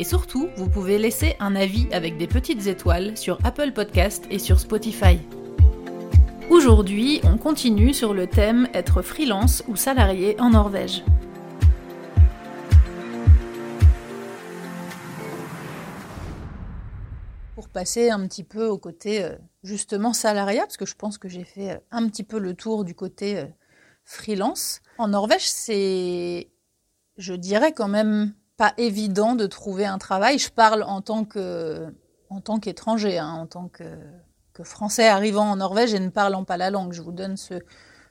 Et surtout, vous pouvez laisser un avis avec des petites étoiles sur Apple Podcast et sur Spotify. Aujourd'hui, on continue sur le thème être freelance ou salarié en Norvège. Pour passer un petit peu au côté euh, justement salariat, parce que je pense que j'ai fait euh, un petit peu le tour du côté euh, freelance. En Norvège, c'est, je dirais quand même pas évident de trouver un travail. Je parle en tant que en tant qu'étranger, hein, en tant que, que, français arrivant en Norvège et ne parlant pas la langue. Je vous donne ce,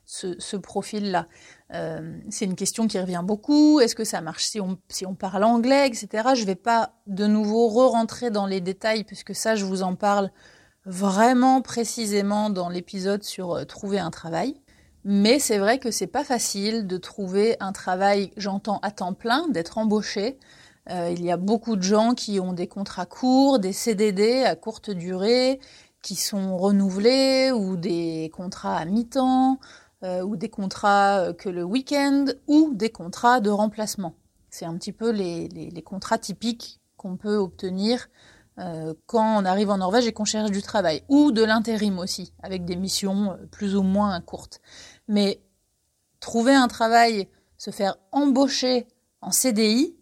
ce, profil-là. Euh, c'est une question qui revient beaucoup. Est-ce que ça marche si on, si on parle anglais, etc. Je vais pas de nouveau re-rentrer dans les détails puisque ça, je vous en parle vraiment précisément dans l'épisode sur euh, trouver un travail. Mais c'est vrai que c'est pas facile de trouver un travail, j'entends à temps plein, d'être embauché. Euh, il y a beaucoup de gens qui ont des contrats courts, des CDD à courte durée, qui sont renouvelés, ou des contrats à mi-temps, euh, ou des contrats euh, que le week-end, ou des contrats de remplacement. C'est un petit peu les, contrats typiques qu'on peut obtenir euh, quand on arrive en Norvège et qu'on cherche du travail, ou de l'intérim aussi, avec des missions euh, plus ou moins courtes. Mais trouver un travail, se faire embaucher en CDI,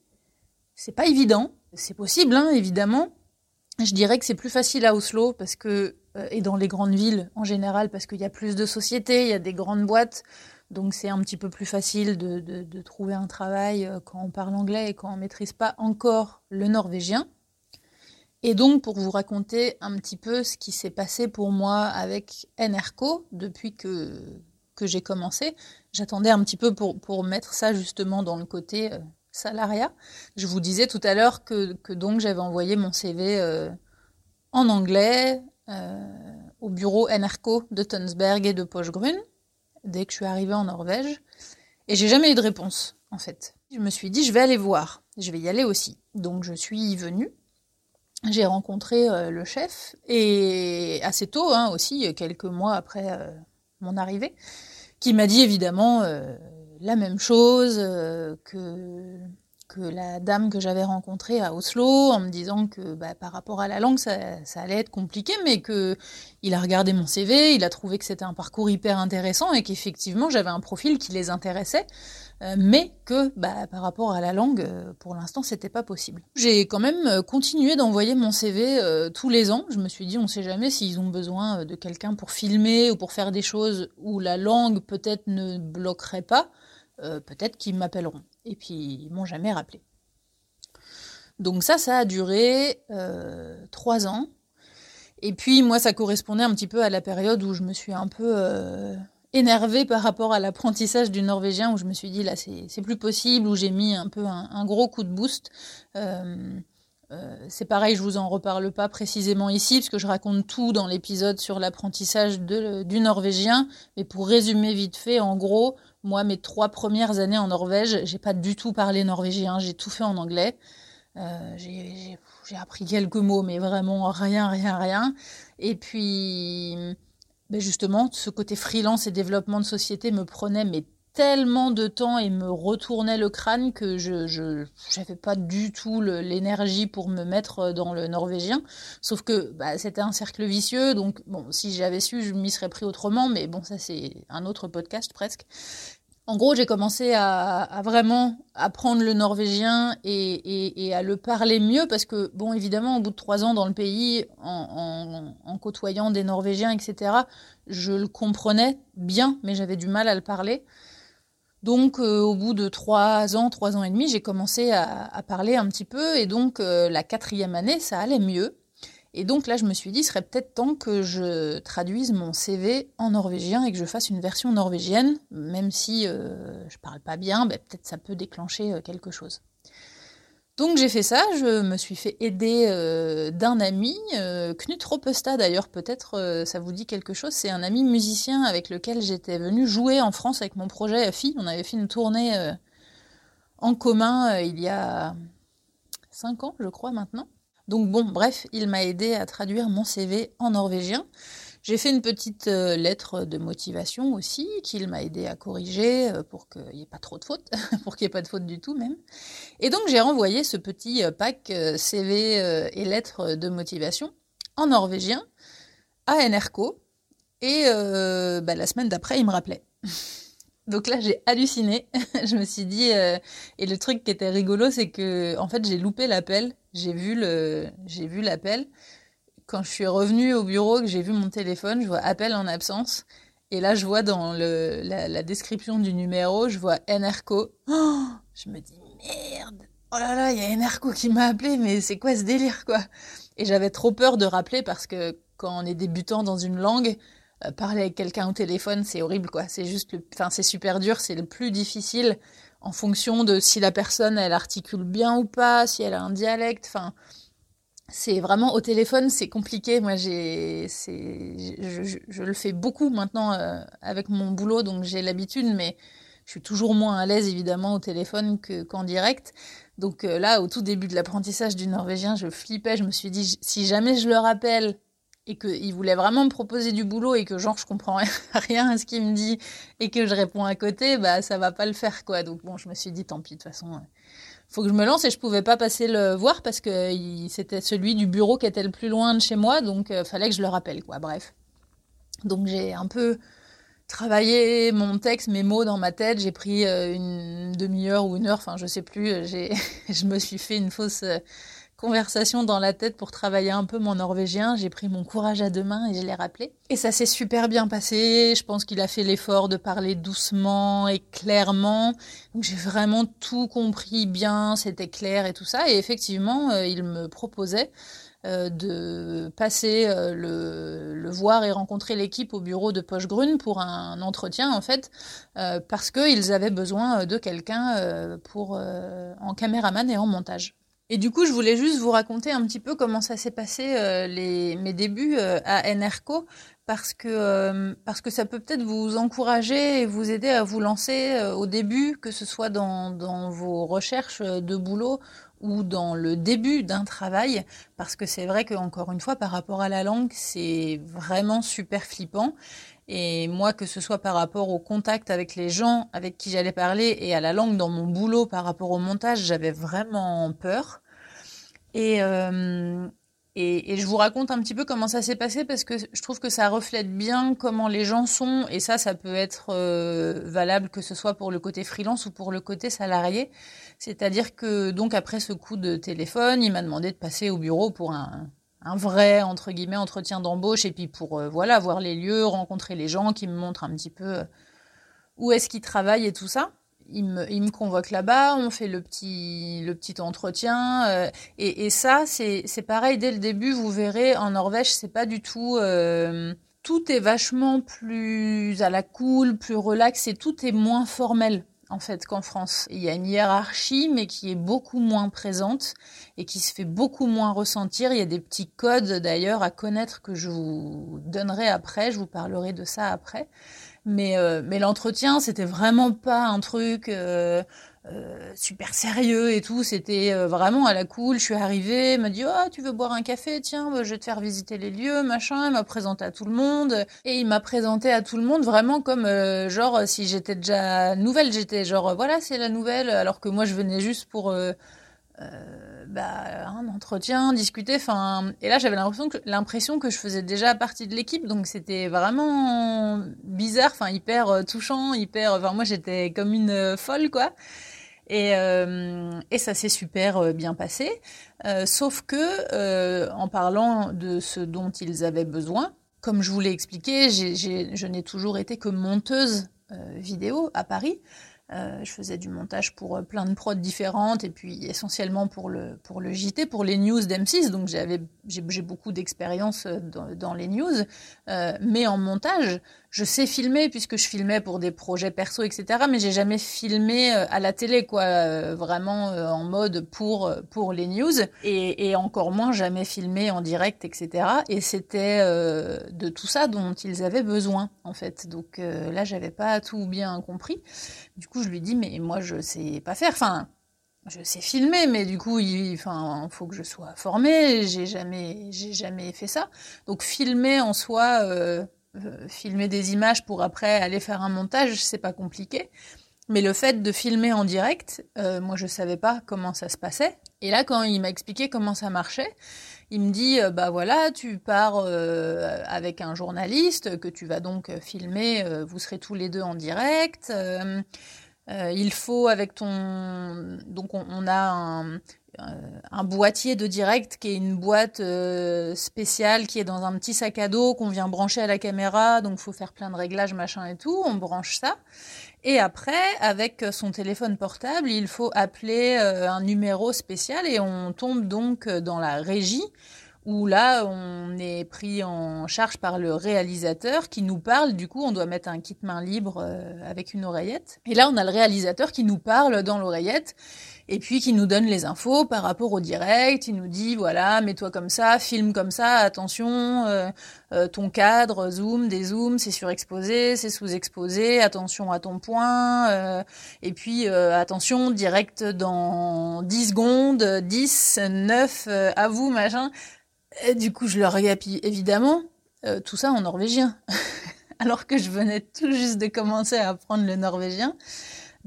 c'est pas évident. C'est possible, hein, évidemment. Je dirais que c'est plus facile à Oslo parce que euh, et dans les grandes villes en général parce qu'il y a plus de sociétés, il y a des grandes boîtes, donc c'est un petit peu plus facile de, de, trouver un travail quand on parle anglais et quand on maîtrise pas encore le norvégien. Et donc, pour vous raconter un petit peu ce qui s'est passé pour moi avec NRCO depuis que, que j'ai commencé, j'attendais un petit peu pour, pour mettre ça justement dans le côté euh, salariat. Je vous disais tout à l'heure que, que donc j'avais envoyé mon CV euh, en anglais euh, au bureau NRCO de Tønsberg et de Pochgrunn dès que je suis arrivée en Norvège. Et j'ai jamais eu de réponse, en fait. Je me suis dit, je vais aller voir. Je vais y aller aussi. Donc, je suis venue j'ai rencontré euh, le chef et assez tôt hein, aussi, quelques mois après euh, mon arrivée, qui m'a dit évidemment euh, la même chose que la dame que j'avais rencontrée à Oslo, en me disant que bah, par rapport à la langue, ça, ça, allait être compliqué, mais que il a regardé mon CV, il a trouvé que c'était un parcours hyper intéressant et qu'effectivement j'avais un profil qui les intéressait. Euh, mais que bah, par rapport à la langue, euh, pour l'instant, c'était pas possible. J'ai quand même euh, continué d'envoyer mon CV tous les ans. Je me suis dit, on sait jamais s'ils ont besoin de quelqu'un pour filmer ou pour faire des choses où la langue peut-être ne bloquerait pas. peut-être qu'ils m'appelleront. Et puis, ils m'ont jamais rappelé. Donc ça, ça a duré trois ans. Et puis, moi, ça correspondait un petit peu à la période où je me suis un peu énervée par rapport à l'apprentissage du norvégien où je me suis dit là c'est plus possible, où j'ai mis un peu un, gros coup de boost. Euh, euh, c'est pareil, je vous en reparle pas précisément ici parce que je raconte tout dans l'épisode sur l'apprentissage du norvégien. Mais pour résumer vite fait, en gros, moi mes trois premières années en Norvège, j'ai pas du tout parlé norvégien, j'ai tout fait en anglais. Euh, j'ai appris quelques mots, mais vraiment rien, rien, rien. Et puis ben justement, ce côté freelance et développement de société me prenait mais tellement de temps et me retournait le crâne que je j'avais pas du tout l'énergie pour me mettre dans le norvégien. Sauf que bah, c'était un cercle vicieux, donc bon, si j'avais su, je m'y serais pris autrement, mais bon, ça c'est un autre podcast presque. En gros, j'ai commencé à, vraiment apprendre le norvégien et, à le parler mieux parce que, bon, évidemment, au bout de trois ans dans le pays, en, en côtoyant des Norvégiens, etc., je le comprenais bien, mais j'avais du mal à le parler. Donc, euh, au bout de trois ans, trois ans et demi, j'ai commencé à, parler un petit peu et donc euh, la quatrième année, ça allait mieux. Et donc là, je me suis dit, il serait peut-être temps que je traduise mon CV en norvégien et que je fasse une version norvégienne, même si euh, je parle pas bien, ben, peut-être ça peut déclencher euh, quelque chose. Donc j'ai fait ça, je me suis fait aider euh, d'un ami, euh, Knut Ropesta d'ailleurs, peut-être euh, ça vous dit quelque chose, c'est un ami musicien avec lequel j'étais venu jouer en France avec mon projet FI. On avait fait une tournée en commun il y a 5 ans, je crois maintenant. Donc bon, bref, il m'a aidé à traduire mon CV en norvégien. J'ai fait une petite euh, lettre de motivation aussi, qu'il m'a aidé à corriger euh, pour qu'il n'y ait pas trop de fautes, pour qu'il n'y ait pas de fautes du tout même. Et donc j'ai renvoyé ce petit euh, pack CV et lettres de motivation en norvégien à NRCO. Et bah, la semaine d'après, il me rappelait. Donc là, j'ai halluciné. je me suis dit, et le truc qui était rigolo, c'est que en fait, j'ai loupé l'appel. J'ai vu le, j'ai vu l'appel quand je suis revenue au bureau, que j'ai vu mon téléphone, je vois appel en absence. Et là, je vois dans la, description du numéro, je vois NRCO. Oh, je me dis, merde, oh là là, il y a NRCO qui m'a appelé, mais c'est quoi ce délire, quoi? Et j'avais trop peur de rappeler parce que quand on est débutant dans une langue, euh, parler avec quelqu'un au téléphone, c'est horrible, quoi. C'est juste, enfin, c'est super dur, c'est le plus difficile en fonction de si la personne, elle articule bien ou pas, si elle a un dialecte, enfin c'est vraiment au téléphone, c'est compliqué. Moi, j'ai, je, je, le fais beaucoup maintenant euh, avec mon boulot, donc j'ai l'habitude, mais je suis toujours moins à l'aise évidemment au téléphone que, qu'en direct. Donc euh, là, au tout début de l'apprentissage du norvégien, je flippais. Je me suis dit, si jamais je le rappelle et qu'il voulait vraiment me proposer du boulot et que genre je comprends rien à ce qu'il me dit et que je réponds à côté, bah ça va pas le faire quoi. Donc bon, je me suis dit, tant pis, de toute façon faut que je me lance et je pouvais pas passer le voir parce que c'était celui du bureau qui était le plus loin de chez moi, donc euh, fallait que je le rappelle, quoi. Bref. Donc j'ai un peu travaillé mon texte, mes mots dans ma tête. J'ai pris euh, une demi-heure ou une heure, enfin je sais plus. J'ai, je me suis fait une fausse euh, conversation dans la tête pour travailler un peu mon norvégien. J'ai pris mon courage à deux mains et je l'ai rappelé. Et ça s'est super bien passé. Je pense qu'il a fait l'effort de parler doucement et clairement. J'ai vraiment tout compris bien, c'était clair et tout ça. Et effectivement, euh, il me proposait euh, de passer euh, le, le, voir et rencontrer l'équipe au bureau de Pochgrune pour un entretien en fait parce qu'ils avaient besoin de quelqu'un pour en caméraman et en montage. Et du coup, je voulais juste vous raconter un petit peu comment ça s'est passé euh, les, mes débuts euh, à NRCO, parce que, euh, parce que ça peut peut-être vous encourager et vous aider à vous lancer au début, que ce soit dans, dans vos recherches de boulot ou dans le début d'un travail, parce que c'est vrai que encore une fois, par rapport à la langue, c'est vraiment super flippant. Et moi, que ce soit par rapport au contact avec les gens avec qui j'allais parler et à la langue dans mon boulot par rapport au montage, j'avais vraiment peur. Et, euh, et, et, je vous raconte un petit peu comment ça s'est passé parce que je trouve que ça reflète bien comment les gens sont. Et ça, ça peut être euh, valable que ce soit pour le côté freelance ou pour le côté salarié. C'est-à-dire que donc après ce coup de téléphone, il m'a demandé de passer au bureau pour un, un vrai entre guillemets entretien d'embauche et puis pour euh, voilà voir les lieux, rencontrer les gens qui me montrent un petit peu euh, où est-ce qu'ils travaillent et tout ça. Il me, il me convoque là-bas, on fait le petit, le petit entretien. Euh, et, et, ça, c'est pareil dès le début. Vous verrez, en Norvège, c'est pas du tout. tout est vachement plus à la cool, plus relax et tout est moins formel en fait qu'en France. Il y a une hiérarchie, mais qui est beaucoup moins présente et qui se fait beaucoup moins ressentir. Il y a des petits codes d'ailleurs à connaître que je vous donnerai après, je vous parlerai de ça après. Mais, euh, mais l'entretien, c'était vraiment pas un truc euh, euh, super sérieux et tout. C'était euh, vraiment à la cool. Je suis arrivée, il m'a dit oh tu veux boire un café? Tiens, bah, je vais te faire visiter les lieux, machin. Il m'a présenté à tout le monde et il m'a présenté à tout le monde vraiment comme euh, genre si j'étais déjà nouvelle. J'étais genre voilà c'est la nouvelle alors que moi je venais juste pour bah, un entretien, discuter. Enfin et là j'avais l'impression que l'impression que je faisais déjà partie de l'équipe donc c'était vraiment bizarre, enfin hyper touchant, hyper. Enfin moi j'étais comme une folle quoi. Et, euh, et ça s'est super euh, bien passé. Euh, sauf que, en parlant de ce dont ils avaient besoin, comme je vous l'ai expliqué, je n'ai toujours été que monteuse vidéo à Paris. Je faisais du montage pour plein de prods différentes et puis essentiellement pour le, pour le JT, pour les news d'M6. Donc j'avais, j'ai, beaucoup d'expérience dans, les news. Mais en montage, je sais filmer puisque je filmais pour des projets perso, etc. Mais j'ai jamais filmé euh, à la télé, quoi, euh, vraiment euh, en mode pour pour les news, et, et, encore moins jamais filmé en direct, etc. Et c'était de tout ça dont ils avaient besoin, en fait. Donc là, j'avais pas tout bien compris. Du coup, je lui dis, mais moi, je sais pas faire. Enfin, je sais filmer, mais du coup, il enfin, faut que je sois formée. J'ai jamais, j'ai jamais fait ça. Donc, filmer en soi, euh, euh, filmer des images pour après aller faire un montage, c'est pas compliqué. Mais le fait de filmer en direct, euh, moi, je savais pas comment ça se passait. Et là, quand il m'a expliqué comment ça marchait, il me dit, bah voilà, tu pars avec un journaliste que tu vas donc filmer. vous serez tous les deux en direct. Euh, il faut avec ton donc on, a un, euh, un, boîtier de direct qui est une boîte euh, spéciale qui est dans un petit sac à dos qu'on vient brancher à la caméra donc faut faire plein de réglages machin et tout on branche ça et après avec son téléphone portable il faut appeler un numéro spécial et on tombe donc dans la régie où là, on est pris en charge par le réalisateur qui nous parle. Du coup, on doit mettre un kit main libre euh, avec une oreillette. Et là, on a le réalisateur qui nous parle dans l'oreillette et puis qui nous donne les infos par rapport au direct. Il nous dit, voilà, mets-toi comme ça, filme comme ça, attention, euh, euh, ton cadre, zoom, dézoom, c'est surexposé, c'est sous-exposé, attention à ton point. et puis, attention, direct dans 10 secondes, 10, 9, à vous, machin. Du coup, je leur réappuie évidemment euh, tout ça en norvégien, alors que je venais tout juste de commencer à apprendre le norvégien.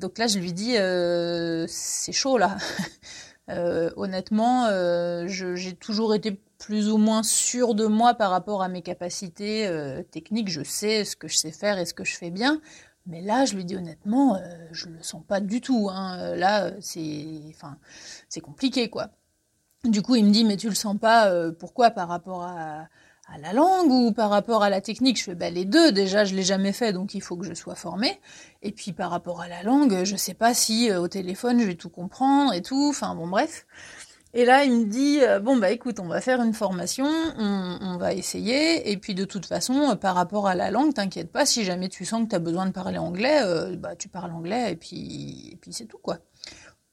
Donc là, je lui dis, euh, c'est chaud là. euh, honnêtement, euh, j'ai toujours été plus ou moins sûre de moi par rapport à mes capacités techniques. Je sais ce que je sais faire et ce que je fais bien. Mais là, je lui dis honnêtement, je le sens pas du tout. Hein. Là, c'est, c'est compliqué, quoi. Du coup, il me dit, mais tu le sens pas, pourquoi par rapport à, à, la langue ou par rapport à la technique Je fais, bah, les deux, déjà, je l'ai jamais fait, donc il faut que je sois formée. Et puis par rapport à la langue, je sais pas si euh, au téléphone, je vais tout comprendre et tout, enfin bon, bref. Et là, il me dit, euh, bon, bah écoute, on va faire une formation, on, va essayer, et puis de toute façon, par rapport à la langue, t'inquiète pas, si jamais tu sens que tu as besoin de parler anglais, bah tu parles anglais, et puis, et puis c'est tout, quoi.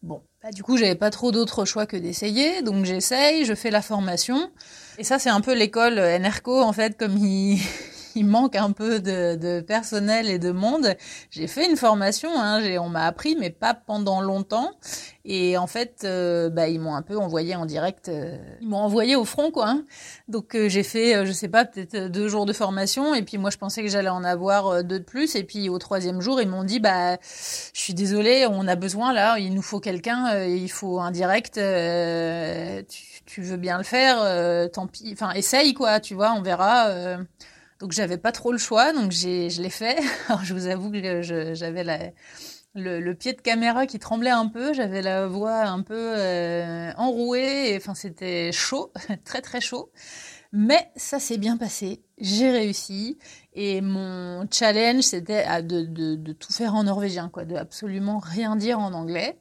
Bon, bah, du coup, j'avais pas trop d'autre choix que d'essayer, donc j'essaye, je fais la formation. Et ça, c'est un peu l'école NRCO, en fait, comme il, il manque un peu de, de, personnel et de monde. J'ai fait une formation, hein, on m'a appris, mais pas pendant longtemps. Et en fait, euh, bah, ils m'ont un peu envoyé en direct. Euh, ils m'ont envoyé au front, quoi. Hein. Donc euh, j'ai fait, je sais pas, peut-être deux jours de formation. Et puis moi, je pensais que j'allais en avoir deux de plus. Et puis au troisième jour, ils m'ont dit, bah, je suis désolée, on a besoin là, il nous faut quelqu'un, il faut un direct. Tu, tu, veux bien le faire, tant pis. Enfin, essaye, quoi. Tu vois, on verra. Donc j'avais pas trop le choix, donc je l'ai fait. Alors je vous avoue que j'avais le, pied de caméra qui tremblait un peu, j'avais la voix un peu euh, enrouée, enfin c'était chaud, très très chaud. Mais ça s'est bien passé, j'ai réussi, et mon challenge c'était de, tout faire en norvégien, quoi, de absolument rien dire en anglais.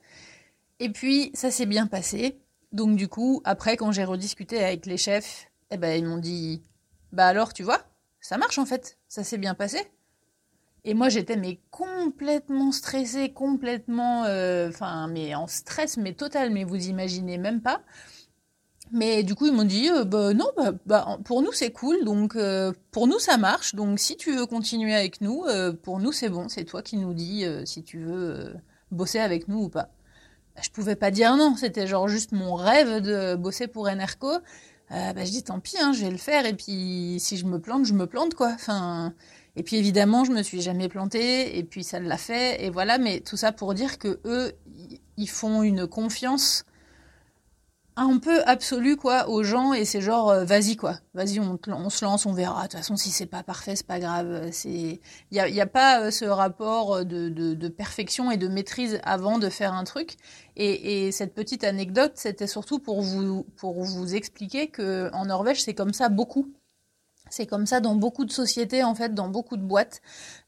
Et puis ça s'est bien passé. Donc du coup, après quand j'ai rediscuté avec les chefs, eh ben ils m'ont dit, bah alors tu vois, ça marche en fait, ça s'est bien passé. Et moi j'étais mais complètement stressée, complètement, euh, enfin mais en stress mais total, mais vous imaginez même pas. Mais du coup ils m'ont dit euh, bah non bah, bah, pour nous c'est cool donc euh, pour nous ça marche donc si tu veux continuer avec nous pour nous c'est bon c'est toi qui nous dis si tu veux bosser avec nous ou pas. Bah, je pouvais pas dire non c'était genre juste mon rêve de bosser pour Enerco euh, bah, je dis tant pis, hein, je vais le faire. Et puis si je me plante, je me plante quoi. Enfin, et puis évidemment, je me suis jamais plantée. Et puis ça l'a fait. Et voilà. Mais tout ça pour dire que eux, ils font une confiance un peu absolu quoi aux gens et c'est genre euh, vas-y quoi. Vas-y on, se lance on verra. De toute façon si c'est pas parfait c'est pas grave. C'est il y a, pas euh, ce rapport de, perfection et de maîtrise avant de faire un truc. Et, et cette petite anecdote c'était surtout pour vous pour vous expliquer que en Norvège c'est comme ça beaucoup. C'est comme ça dans beaucoup de sociétés, en fait, dans beaucoup de boîtes.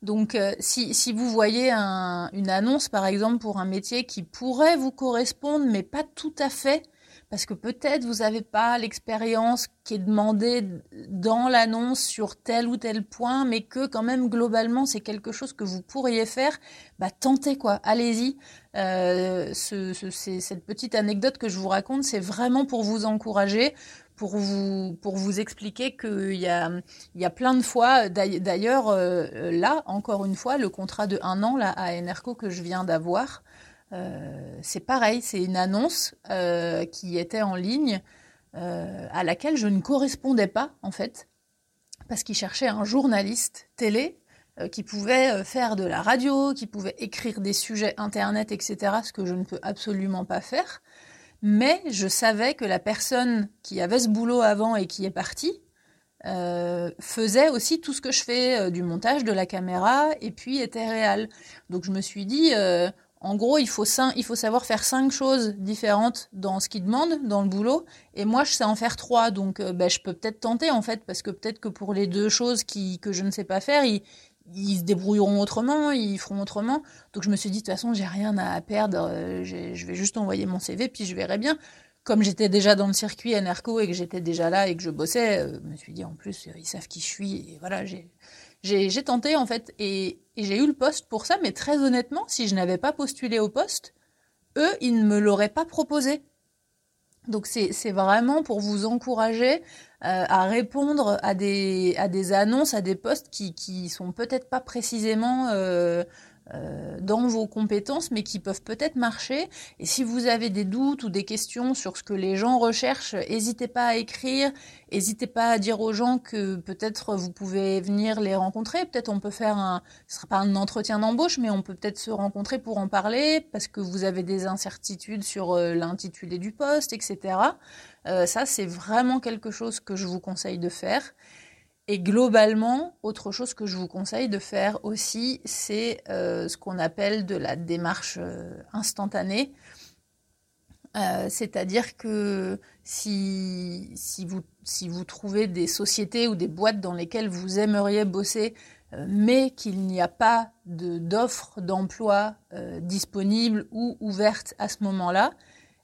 Donc, euh, si, si vous voyez un, une annonce, par exemple, pour un métier qui pourrait vous correspondre, mais pas tout à fait, parce que peut-être vous n'avez pas l'expérience qui est demandée dans l'annonce sur tel ou tel point, mais que quand même globalement c'est quelque chose que vous pourriez faire, bah tentez quoi, allez-y. Euh, ce, cette petite anecdote que je vous raconte, c'est vraiment pour vous encourager, pour vous, pour vous expliquer qu'il y a, il y a plein de fois, d'ailleurs, euh, là, encore une fois, le contrat de un an là, à Enerco que je viens d'avoir, euh, c'est pareil, c'est une annonce euh, qui était en ligne à laquelle je ne correspondais pas, en fait, parce qu'ils cherchaient un journaliste télé qui pouvait faire de la radio, qui pouvait écrire des sujets internet, etc., ce que je ne peux absolument pas faire mais je savais que la personne qui avait ce boulot avant et qui est partie euh, faisait aussi tout ce que je fais, euh, du montage, de la caméra, et puis était réel. Donc je me suis dit, euh, en gros, il faut, savoir faire cinq choses différentes dans ce qu'il demande, dans le boulot, et moi je sais en faire trois, donc ben, je peux peut-être tenter en fait, parce que peut-être que pour les deux choses qui, que je ne sais pas faire, il, ils se débrouilleront autrement, ils feront autrement. Donc je me suis dit, de toute façon, j'ai rien à perdre, euh, je vais juste envoyer mon CV, puis je verrai bien. Comme j'étais déjà dans le circuit NRCO et que j'étais déjà là et que je bossais, euh, je me suis dit, en plus, ils savent qui je suis. Et voilà, j'ai tenté, en fait, et, j'ai eu le poste pour ça, mais très honnêtement, si je n'avais pas postulé au poste, eux, ils ne me l'auraient pas proposé. Donc c'est vraiment pour vous encourager euh, à répondre à des, annonces, à des postes qui, qui sont peut-être pas précisément euh, dans vos compétences, mais qui peuvent peut-être marcher. Et si vous avez des doutes ou des questions sur ce que les gens recherchent, n'hésitez pas à écrire, n'hésitez pas à dire aux gens que peut-être vous pouvez venir les rencontrer. Peut-être on peut faire un, ce sera pas un entretien d'embauche, mais on peut peut-être se rencontrer pour en parler parce que vous avez des incertitudes sur euh, l'intitulé du poste, etc. Euh, ça, c'est vraiment quelque chose que je vous conseille de faire. Et globalement, autre chose que je vous conseille de faire aussi, c'est euh, ce qu'on appelle de la démarche euh, instantanée. Euh, c'est-à-dire que si, vous, trouvez des sociétés ou des boîtes dans lesquelles vous aimeriez bosser, mais qu'il n'y a pas d'offres d'emploi disponibles ou ouvertes à ce moment-là,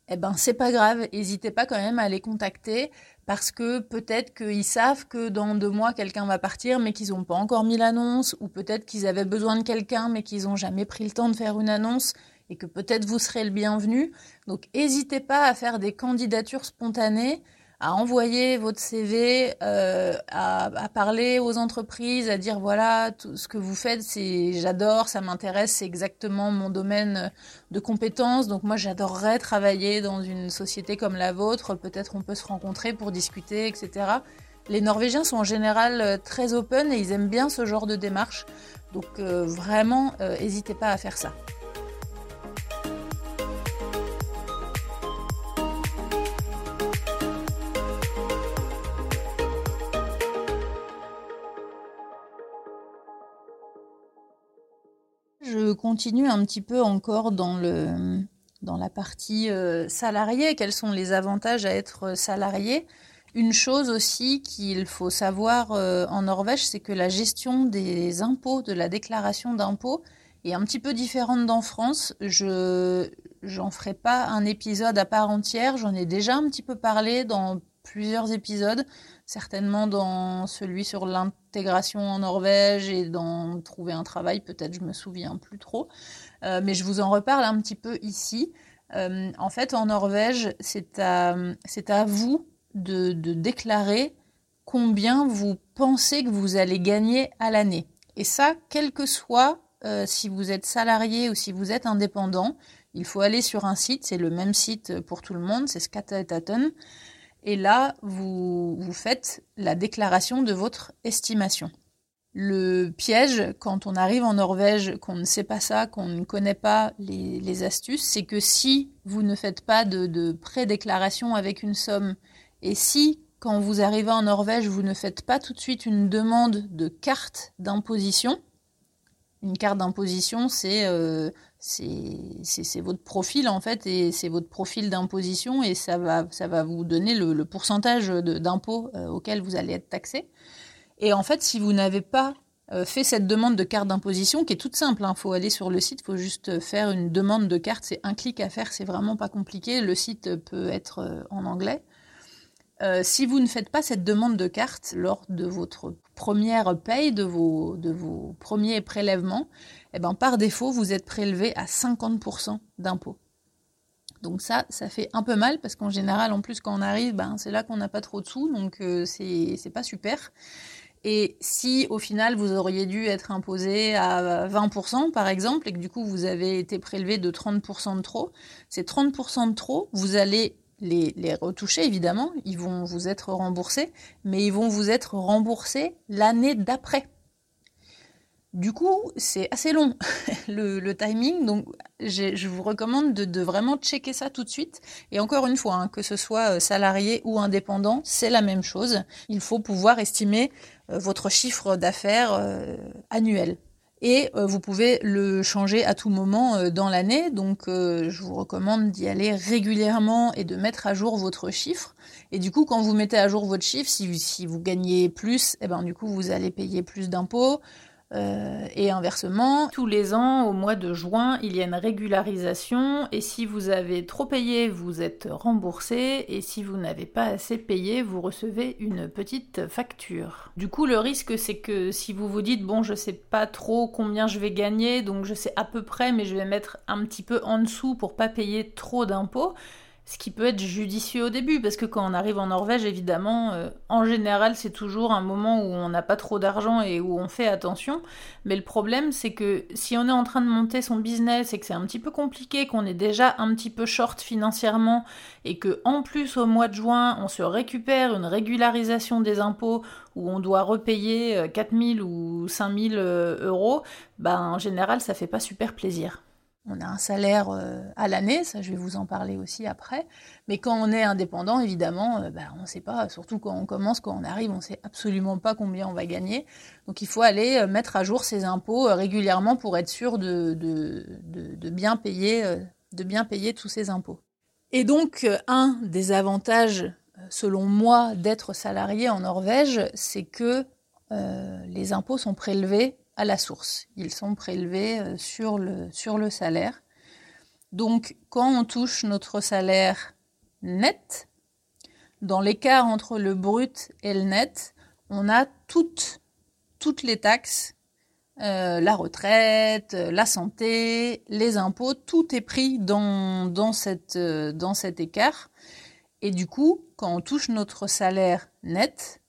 eh ben c'est pas grave, n'hésitez pas quand même à les contacter parce que peut-être qu'ils savent que dans deux mois quelqu'un va partir mais qu'ils n'ont pas encore mis l'annonce ou peut-être qu'ils avaient besoin de quelqu'un mais qu'ils n'ont jamais pris le temps de faire une annonce et que peut-être vous serez le bienvenu. Donc n'hésitez pas à faire des candidatures spontanées à envoyer votre CV, euh, à, parler aux entreprises, à dire voilà, tout ce que vous faites, c'est j'adore, ça m'intéresse, c'est exactement mon domaine de compétences. Donc moi, j'adorerais travailler dans une société comme la vôtre. Peut-être on peut se rencontrer pour discuter, etc. Les Norvégiens sont en général euh, très open et ils aiment bien ce genre de démarche. Donc euh, vraiment, n'hésitez pas à faire ça. Continue un petit peu encore dans, le, dans la partie euh, salarié. Quels sont les avantages à être salarié? Une chose aussi qu'il faut savoir euh, en Norvège, c'est que la gestion des impôts, de la déclaration d'impôts, est un petit peu différente d'en France. Je j'en ferai pas un épisode à part entière. J'en ai déjà un petit peu parlé dans plusieurs épisodes, certainement dans celui sur l'intégration en Norvège et dans trouver un travail, peut-être je me souviens plus trop, euh, mais je vous en reparle un petit peu ici. Euh, en fait, en Norvège, c'est à, vous de, déclarer combien vous pensez que vous allez gagner à l'année. Et ça, quel que soit euh, si vous êtes salarié ou si vous êtes indépendant, il faut aller sur un site, c'est le même site pour tout le monde, c'est Skatteetaten. Et là, vous, vous faites la déclaration de votre estimation. Le piège, quand on arrive en Norvège, qu'on ne sait pas ça, qu'on ne connaît pas les, astuces, c'est que si vous ne faites pas de, de pré-déclaration avec une somme, et si, quand vous arrivez en Norvège, vous ne faites pas tout de suite une demande de carte d'imposition, une carte d'imposition, c'est euh, c'est votre profil en fait et c'est votre profil d'imposition et ça va, ça va vous donner le, pourcentage d'impôt euh, auquel vous allez être taxé. Et en fait, si vous n'avez pas euh, fait cette demande de carte d'imposition qui est toute simple. Il hein. faut aller sur le site, il faut juste faire une demande de carte. C'est un clic à faire, c'est vraiment pas compliqué. Le site peut être euh, en anglais. Euh, si vous ne faites pas cette demande de carte lors de votre première paye, de vos, premiers prélèvements, eh ben, par défaut, vous êtes prélevé à 50% d'impôts. Donc ça, ça fait un peu mal parce qu'en général, en plus, quand on arrive, ben, c'est là qu'on n'a pas trop de sous, donc euh, c'est pas super. Et si au final vous auriez dû être imposé à 20% par exemple et que du coup vous avez été prélevé de 30% de trop, ces 30% de trop, vous allez les, retoucher, évidemment, ils vont vous être remboursés, mais ils vont vous être remboursés l'année d'après. Du coup, c'est assez long le, timing, donc je vous recommande de, vraiment checker ça tout de suite. Et encore une fois, hein, que ce soit euh, salarié ou indépendant, c'est la même chose. Il faut pouvoir estimer euh, votre chiffre d'affaires euh, annuel et euh, vous pouvez le changer à tout moment euh, dans l'année. Donc euh, je vous recommande d'y aller régulièrement et de mettre à jour votre chiffre. Et du coup, quand vous mettez à jour votre chiffre, si, vous gagnez plus, eh ben, du coup, vous allez payer plus d'impôts. Euh, et inversement, tous les ans, au mois de juin, il y a une régularisation et si vous avez trop payé, vous êtes remboursé et si vous n'avez pas assez payé, vous recevez une petite facture. Du coup, le risque, c'est que si vous vous dites, bon, je sais pas trop combien je vais gagner, donc je sais à peu près, mais je vais mettre un petit peu en dessous pour pas payer trop d'impôts, ce qui peut être judicieux au début, parce que quand on arrive en Norvège, évidemment, euh, en général, c'est toujours un moment où on n'a pas trop d'argent et où on fait attention. Mais le problème, c'est que si on est en train de monter son business et que c'est un petit peu compliqué, qu'on est déjà un petit peu short financièrement, et que en plus au mois de juin, on se récupère une régularisation des impôts où on doit repayer 4000 euh, ou 5000 euh, euros, ben en général, ça fait pas super plaisir. On a un salaire euh, à l'année, ça je vais vous en parler aussi après. Mais quand on est indépendant, évidemment, euh, bah, on ne sait pas, surtout quand on commence, quand on arrive, on ne sait absolument pas combien on va gagner. Donc il faut aller euh, mettre à jour ses impôts régulièrement pour être sûr de, bien payer, de bien payer tous ces impôts. Et donc un des avantages, selon moi, d'être salarié en Norvège, c'est que les impôts sont prélevés à la source. Ils sont prélevés euh, sur le, sur le salaire. Donc, quand on touche notre salaire net, dans l'écart entre le brut et le net, on a toutes, toutes les taxes, euh, la retraite, la santé, les impôts, tout est pris dans, dans, cette, euh, dans cet écart. Et du coup, quand on touche notre salaire net,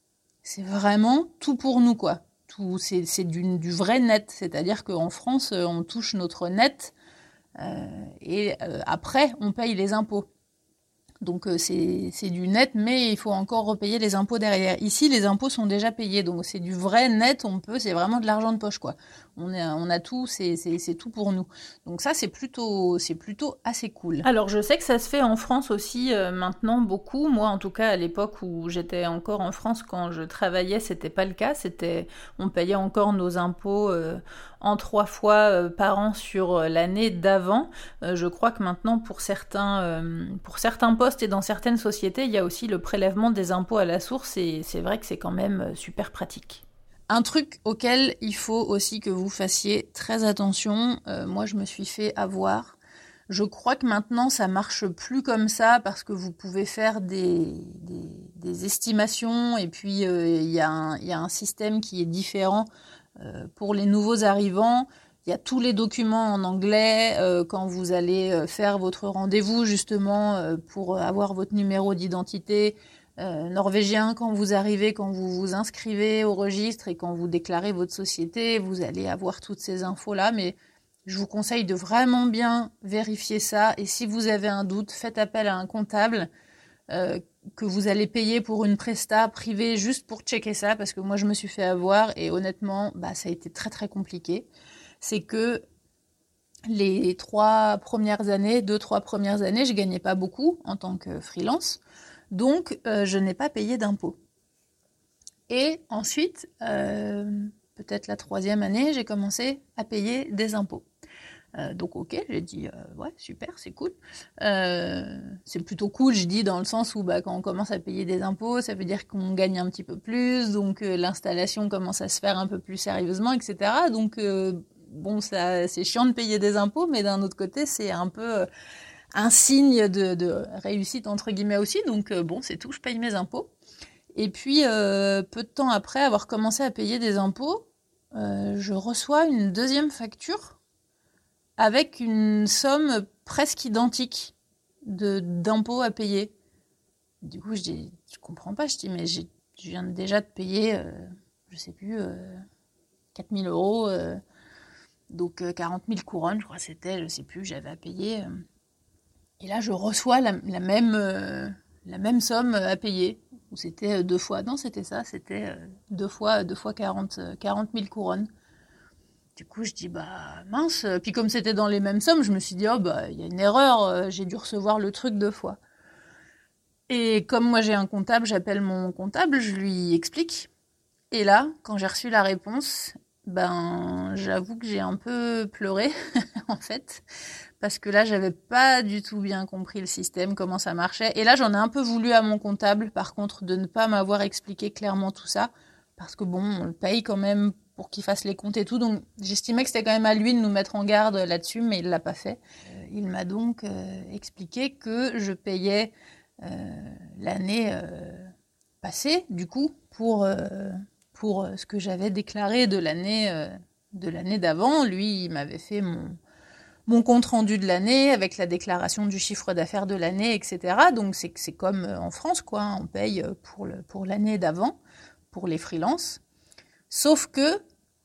c'est vraiment tout pour nous, quoi c'est du, vrai net. C'est-à-dire qu'en France, euh, on touche notre net euh, et euh, après, on paye les impôts. Donc c'est du net, mais il faut encore repayer les impôts derrière. Ici, les impôts sont déjà payés, donc c'est du vrai net. On peut, c'est vraiment de l'argent de poche, quoi. On, on a tout, c'est tout pour nous. Donc ça, c'est plutôt, plutôt assez cool. Alors je sais que ça se fait en France aussi maintenant beaucoup. Moi, en tout cas, à l'époque où j'étais encore en France, quand je travaillais, c'était pas le cas. C'était, on payait encore nos impôts en trois fois par an sur l'année d'avant. je crois que maintenant, pour certains, pour certains postes et dans certaines sociétés, il y a aussi le prélèvement des impôts à la source et c'est vrai que c'est quand même super pratique. Un truc auquel il faut aussi que vous fassiez très attention, euh, moi je me suis fait avoir. Je crois que maintenant ça marche plus comme ça parce que vous pouvez faire des, estimations et puis euh, il y, y, a un système qui est différent euh, pour les nouveaux arrivants. Il y a tous les documents en anglais quand vous allez faire votre rendez-vous justement pour avoir votre numéro d'identité euh, norvégien, quand vous arrivez, quand vous vous inscrivez au registre et quand vous déclarez votre société, vous allez avoir toutes ces infos-là. Mais je vous conseille de vraiment bien vérifier ça. Et si vous avez un doute, faites appel à un comptable euh, que vous allez payer pour une presta privée juste pour checker ça, parce que moi je me suis fait avoir et honnêtement, bah, ça a été très très compliqué. C'est que les trois premières années, deux, trois premières années, je gagnais pas beaucoup en tant que freelance. Donc, euh, je n'ai pas payé d'impôts. Et ensuite, euh, peut-être la troisième année, j'ai commencé à payer des impôts. Euh, donc ok, j'ai dit ouais super, c'est cool. c'est plutôt cool, je dis dans le sens où bah, quand on commence à payer des impôts, ça veut dire qu'on gagne un petit peu plus, donc l'installation commence à se faire un peu plus sérieusement, etc. Donc bon, c'est chiant de payer des impôts, mais d'un autre côté c'est un peu un signe de, réussite entre guillemets aussi. Donc bon, c'est tout, je paye mes impôts. Et puis, euh, peu de temps après avoir commencé à payer des impôts, euh, je reçois une deuxième facture avec une somme presque identique d'impôts à payer. Du coup, je dis, comprends pas. Je dis, mais je viens déjà de payer, euh, je sais plus, 4000 euros, donc 40 000 couronnes, je crois que c'était, je sais plus, j'avais à payer. Et là, je reçois la même, la même somme à payer c'était euh, deux fois. Non, c'était ça, c'était euh, deux fois, deux fois 40, 40 000 couronnes. Du coup, je dis, bah mince. Puis comme c'était dans les mêmes sommes, je me suis dit, oh, bah, il y a une erreur, euh, j'ai dû recevoir le truc deux fois. Et comme moi j'ai un comptable, j'appelle mon comptable, je lui explique. Et là, quand j'ai reçu la réponse, ben j'avoue que j'ai un peu pleuré en fait parce que là j'avais pas du tout bien compris le système comment ça marchait. Et là j'en ai un peu voulu à mon comptable par contre de ne pas m'avoir expliqué clairement tout ça parce que bon on le paye quand même pour qu'il fasse les comptes et tout. Donc j'estimais que c'était quand même à lui de nous mettre en garde là-dessus mais il l'a pas fait. Euh, il m'a donc euh, expliqué que je payais euh, l'année passée du coup pour pour euh, ce que j'avais déclaré de l'année euh, de l'année d'avant. Lui, il m'avait fait mon, mon compte rendu de l'année avec la déclaration du chiffre d'affaires de l'année, etc. Donc c'est comme euh, en France, quoi. On paye pour pour l'année d'avant pour les freelances. Sauf que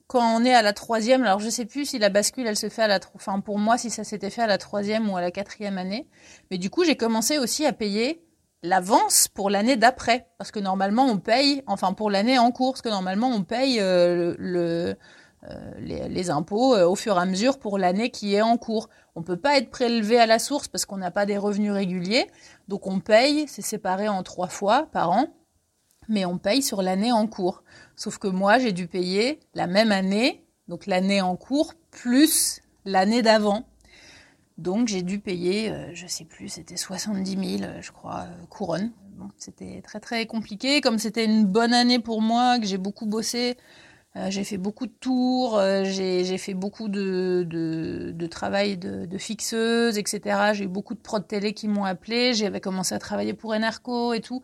quand on est à la troisième, alors je sais plus si la bascule elle se fait à la, enfin pour moi si ça s'était fait à la troisième ou à la quatrième année, mais du coup j'ai commencé aussi à payer l'avance pour l'année d'après. Parce que normalement, on paye, enfin pour l'année en cours, parce que normalement, on paye euh, euh, les, impôts euh, au fur et à mesure pour l'année qui est en cours. On peut pas être prélevé à la source parce qu'on n'a pas des revenus réguliers. Donc on paye, c'est séparé en trois fois par an, mais on paye sur l'année en cours. Sauf que moi, j'ai dû payer la même année, donc l'année en cours, plus l'année d'avant. Donc j'ai dû payer, euh, je sais plus, c'était 70 000, je crois, euh, couronnes. c'était très très compliqué. Comme c'était une bonne année pour moi, que j'ai beaucoup bossé, euh, j'ai fait beaucoup de tours, j'ai fait beaucoup de, de, travail de, de, fixeuse, etc. J'ai eu beaucoup de prod télé qui m'ont appelé. J'avais commencé à travailler pour Enerco et tout.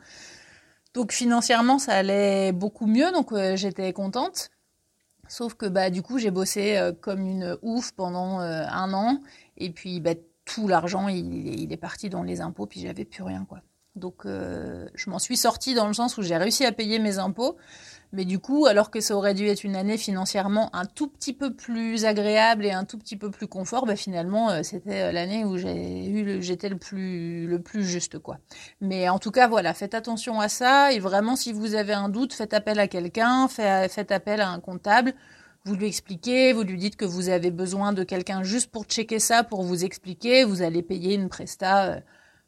Donc financièrement, ça allait beaucoup mieux, donc j'étais contente. Sauf que bah du coup j'ai bossé comme une ouf pendant un an et puis, bah, tout l'argent, il, est parti dans les impôts, puis j'avais plus rien, quoi. Donc, euh, je m'en suis sortie dans le sens où j'ai réussi à payer mes impôts. Mais du coup, alors que ça aurait dû être une année financièrement un tout petit peu plus agréable et un tout petit peu plus confort, bah finalement, euh, c'était euh, l'année où j'étais le plus, le plus juste, quoi. Mais en tout cas, voilà, faites attention à ça. Et vraiment, si vous avez un doute, faites appel à quelqu'un, faites appel à un comptable vous lui expliquez, vous lui dites que vous avez besoin de quelqu'un juste pour checker ça, pour vous expliquer, vous allez payer une presta. Euh,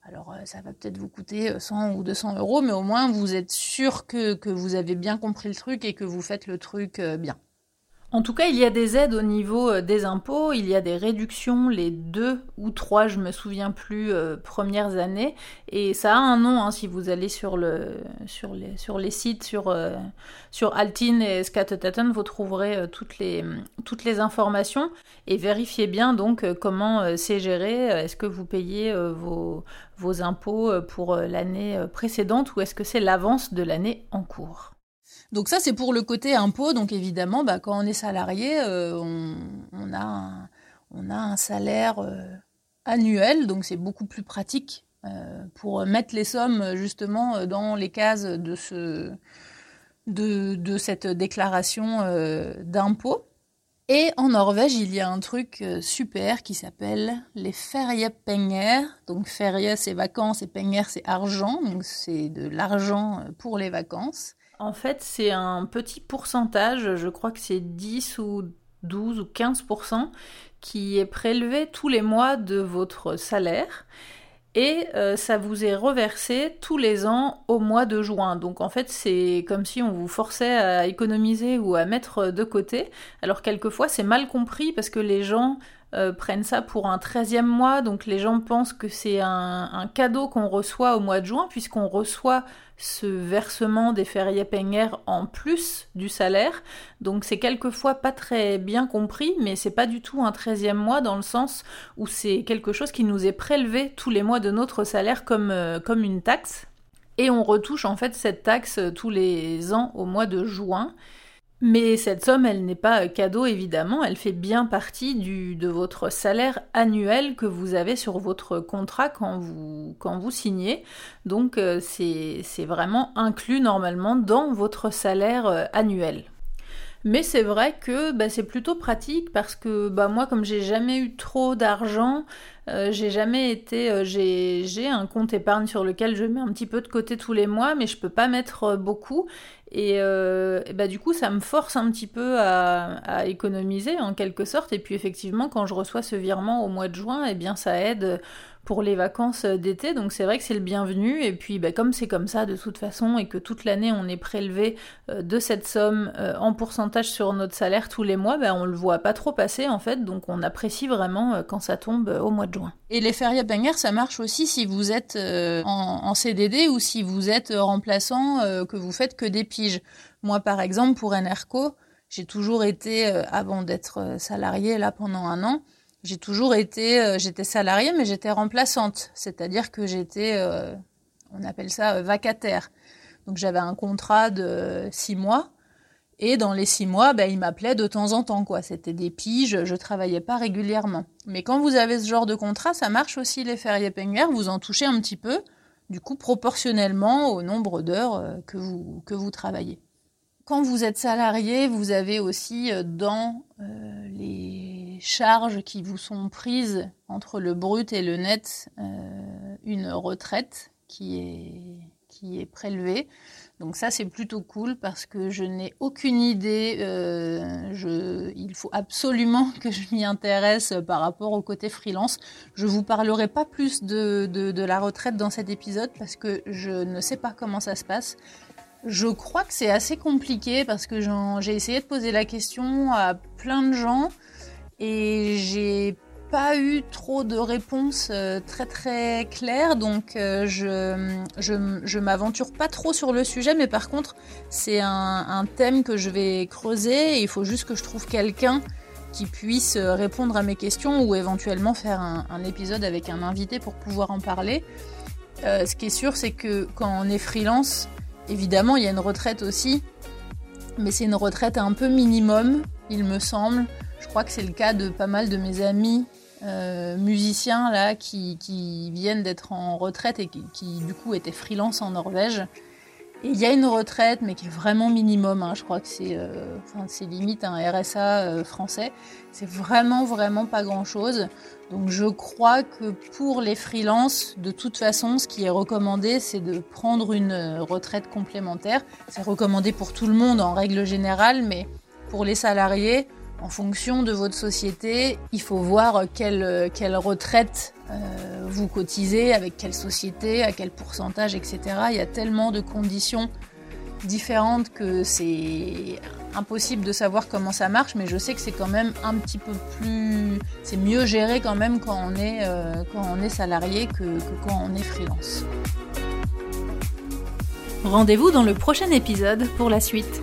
alors euh, ça va peut-être vous coûter 100 euh, ou 200 euros, mais au moins vous êtes sûr que, que vous avez bien compris le truc et que vous faites le truc bien. En tout cas, il y a des aides au niveau euh, des impôts, il y a des réductions les deux ou trois, je me souviens plus, euh, premières années. Et ça a un nom, hein, si vous allez sur, le, sur, les, sur les sites, sur, euh, sur Altin et Skatetaten, vous trouverez toutes, les, toutes les informations. Et vérifiez bien donc comment c'est géré. Est-ce que vous payez vos, vos impôts pour l'année précédente ou est-ce que c'est l'avance de l'année en cours? Donc ça, c'est pour le côté impôt. Donc évidemment, bah, quand on est salarié, euh, on, a un, salaire euh, annuel, donc c'est beaucoup plus pratique euh, pour mettre les sommes justement dans les cases de, de cette déclaration d'impôt. Et en Norvège, il y a un truc super qui s'appelle les feriepenger. Donc ferie, c'est vacances et penger, c'est argent. Donc c'est de l'argent pour les vacances. En fait, c'est un petit pourcentage, je crois que c'est 10 ou 12 ou 15% qui est prélevé tous les mois de votre salaire et euh, ça vous est reversé tous les ans au mois de juin. Donc en fait, c'est comme si on vous forçait à économiser ou à mettre de côté. Alors quelquefois, c'est mal compris parce que les gens euh, prennent ça pour un 13e mois, donc les gens pensent que c'est un, cadeau qu'on reçoit au mois de juin, puisqu'on reçoit ce versement des fériés Penger en plus du salaire. Donc c'est quelquefois pas très bien compris, mais c'est pas du tout un 13e mois dans le sens où c'est quelque chose qui nous est prélevé tous les mois de notre salaire comme, euh, comme une taxe. Et on retouche en fait cette taxe tous les ans au mois de juin. Mais cette somme, elle n'est pas cadeau évidemment, elle fait bien partie du, de votre salaire annuel que vous avez sur votre contrat quand vous, quand vous signez. Donc euh, c'est vraiment inclus normalement dans votre salaire euh, annuel. Mais c'est vrai que bah, c'est plutôt pratique parce que bah, moi, comme j'ai jamais eu trop d'argent, euh, j'ai jamais été. Euh, j'ai un compte épargne sur lequel je mets un petit peu de côté tous les mois, mais je peux pas mettre euh, beaucoup. Et, bah, du coup, ça me force un petit peu à, économiser en quelque sorte. Et puis effectivement, quand je reçois ce virement au mois de juin, eh bien ça aide pour les vacances d'été, donc c'est vrai que c'est le bienvenu. Et puis bah, comme c'est comme ça de toute façon et que toute l'année on est prélevé euh, de cette somme euh, en pourcentage sur notre salaire tous les mois, bah, on le voit pas trop passer en fait, donc on apprécie vraiment euh, quand ça tombe au mois de juin. Et les fériés Banger, ça marche aussi si vous êtes en, en, CDD ou si vous êtes remplaçant, que vous faites que des piges. Moi par exemple pour NRCO, j'ai toujours été, avant d'être salarié là pendant un an, j'ai toujours été, euh, j'étais salariée, mais j'étais remplaçante, c'est-à-dire que j'étais, euh, on appelle ça euh, vacataire. Donc j'avais un contrat de six mois, et dans les six mois, ben, il m'appelait de temps en temps, quoi. C'était des piges, je travaillais pas régulièrement. Mais quand vous avez ce genre de contrat, ça marche aussi les fériés Penger, vous en touchez un petit peu, du coup proportionnellement au nombre d'heures que vous, que vous travaillez. Quand vous êtes salarié, vous avez aussi dans les charges qui vous sont prises entre le brut et le net euh, une retraite qui est, qui est prélevée. Donc ça c'est plutôt cool parce que je n'ai aucune idée. Euh, il faut absolument que je m'y intéresse par rapport au côté freelance. Je vous parlerai pas plus de, de la retraite dans cet épisode parce que je ne sais pas comment ça se passe. Je crois que c'est assez compliqué parce que j'ai essayé de poser la question à plein de gens et j'ai pas eu trop de réponses euh, très très claires, donc euh, je, je, m'aventure pas trop sur le sujet, mais par contre c'est un, thème que je vais creuser il faut juste que je trouve quelqu'un qui puisse répondre à mes questions ou éventuellement faire un, épisode avec un invité pour pouvoir en parler. Euh, ce qui est sûr, c'est que quand on est freelance, évidemment il y a une retraite aussi, mais c'est une retraite un peu minimum, il me semble. Je crois que c'est le cas de pas mal de mes amis euh, musiciens là qui, viennent d'être en retraite et qui, du coup étaient freelance en Norvège. Et il y a une retraite, mais qui est vraiment minimum. Hein. Je crois que c'est, euh, limite un RSA euh, français. C'est vraiment, vraiment pas grand-chose. Donc je crois que pour les freelances, de toute façon, ce qui est recommandé, c'est de prendre une retraite complémentaire. C'est recommandé pour tout le monde en règle générale, mais pour les salariés, en fonction de votre société, il faut voir quelle, retraite euh, vous cotisez, avec quelle société, à quel pourcentage, etc. Il y a tellement de conditions différentes que c'est impossible de savoir comment ça marche, mais je sais que c'est quand même un petit peu plus... C'est mieux géré quand même quand on est, euh, salarié que quand on est freelance. Rendez-vous dans le prochain épisode pour la suite.